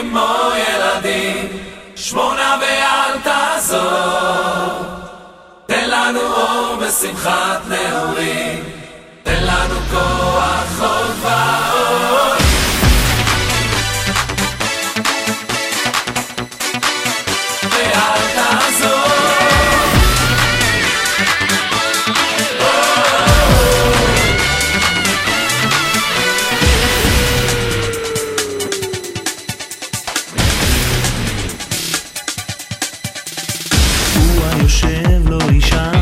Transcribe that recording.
כמו ילדים, שמונה ואל תעזור. תן לנו אור ושמחת נעורים, תן לנו כוח יושב לו אישה.